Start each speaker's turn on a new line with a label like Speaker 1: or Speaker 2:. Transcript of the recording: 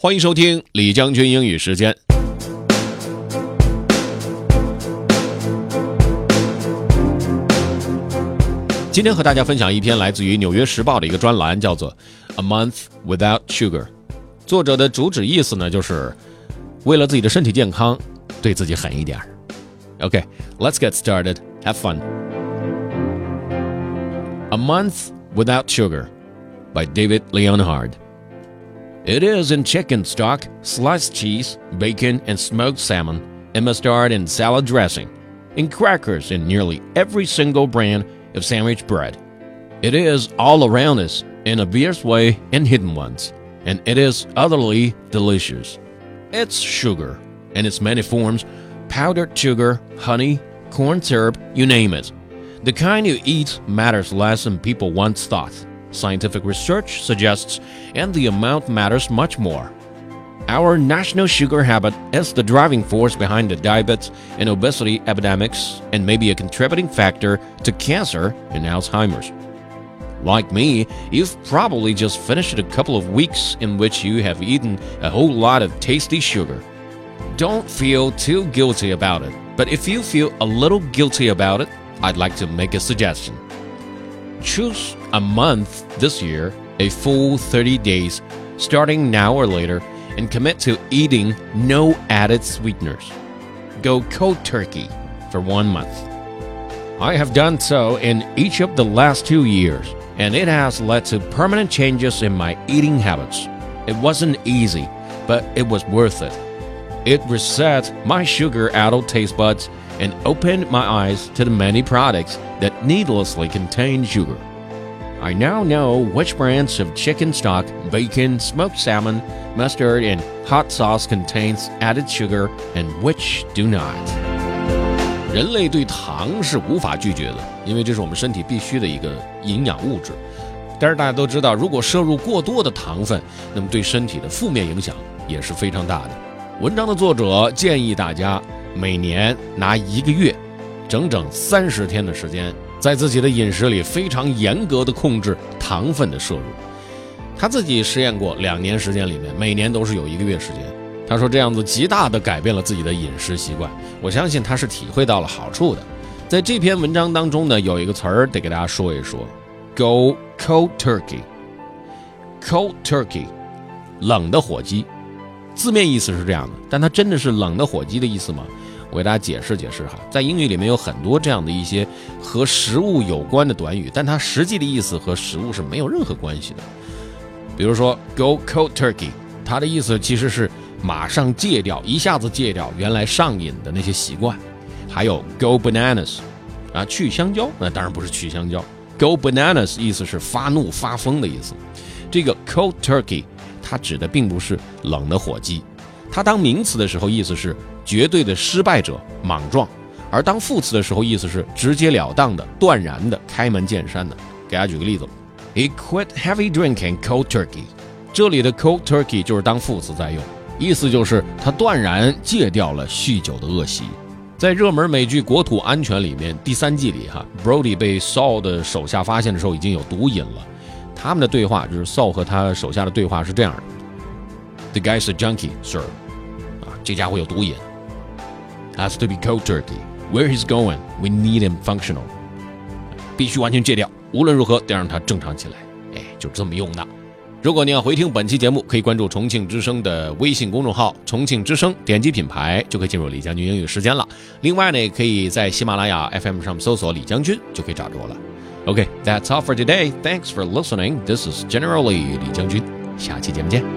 Speaker 1: 欢迎收听李将军英语时间。今天和大家分享一篇来自于《纽约时报》的一个专栏，叫做《A Month Without Sugar》。作者的主旨意思呢，就是为了自己的身体健康，对自己狠一点。OK，let's、get started. Have fun. A Month Without Sugar by David Leonhard. It is in chicken stock, sliced cheese, bacon, and smoked salmon, in mustard and salad dressing, in crackers in nearly every single brand of sandwich bread. It is all around us in obvious way and hidden ones, and it is utterly delicious. It's sugar, in its many forms powdered sugar, honey, corn syrup, you name it. The kind you eat matters less than people once thought scientific research suggests, and the amount matters much more. Our national sugar habit is the driving force behind the diabetes and obesity epidemics and may be a contributing factor to cancer and Alzheimer's. Like me, you've probably just finished a couple of weeks in which you have eaten a whole lot of tasty sugar. Don't feel too guilty about it, but if you feel a little guilty about it, I'd like to make a suggestion. Choose a month this year, a full 30 days, starting now or later, and commit to eating no added sweeteners. Go cold turkey for one month. I have done so in each of the last two years, and it has led to permanent changes in my eating habits. It wasn't easy, but it was worth it. It reset my sugar addled taste buds and opened my eyes to the many products that needlessly contain sugar. I now know which brands of chicken stock, bacon, smoked salmon, mustard, and hot sauce contains added sugar and which do not. 人类对糖是无法拒绝的，因为这是我们身体必须的一个营养物质。但是大家都知道，如果摄入过多的糖分，那么对身体的负面影响也是非常大的。文章的作者建议大家 每年拿一个月，整整三十天的时间，在自己的饮食里非常严格的控制糖分的摄入。他自己实验过两年时间里面，每年都是有一个月时间。他说这样子极大的改变了自己的饮食习惯。我相信他是体会到了好处的。在这篇文章当中呢，有一个词儿得给大家说一说：go cold turkey。cold turkey，冷的火鸡。字面意思是这样的，但它真的是冷的火鸡的意思吗？我给大家解释解释哈，在英语里面有很多这样的一些和食物有关的短语，但它实际的意思和食物是没有任何关系的。比如说 “go cold turkey”，它的意思其实是马上戒掉，一下子戒掉原来上瘾的那些习惯。还有 “go bananas”，啊，去香蕉，那当然不是去香蕉，“go bananas” 意思是发怒发疯的意思。这个 “cold turkey”。它指的并不是冷的火鸡，它当名词的时候意思是绝对的失败者、莽撞；而当副词的时候意思是直截了当的、断然的、开门见山的。给大家举个例子：He quit heavy drinking cold turkey。这里的 cold turkey 就是当副词在用，意思就是他断然戒掉了酗酒的恶习。在热门美剧《国土安全》里面，第三季里哈，Brody 被 Saul 的手下发现的时候已经有毒瘾了。他们的对话就是 Saul 和他手下的对话是这样的：The guy's a junkie, sir。啊，这家伙有毒瘾。Has to be cold turkey. Where he's going, we need him functional。必须完全戒掉，无论如何得让他正常起来。哎，就这么用的。如果你要回听本期节目，可以关注重庆之声的微信公众号“重庆之声”，点击品牌就可以进入李将军英语时间了。另外呢，也可以在喜马拉雅 FM 上搜索“李将军”，就可以找着我了。Okay, that's all for today. Thanks for listening. This is General Lee 李将军，下期节目见。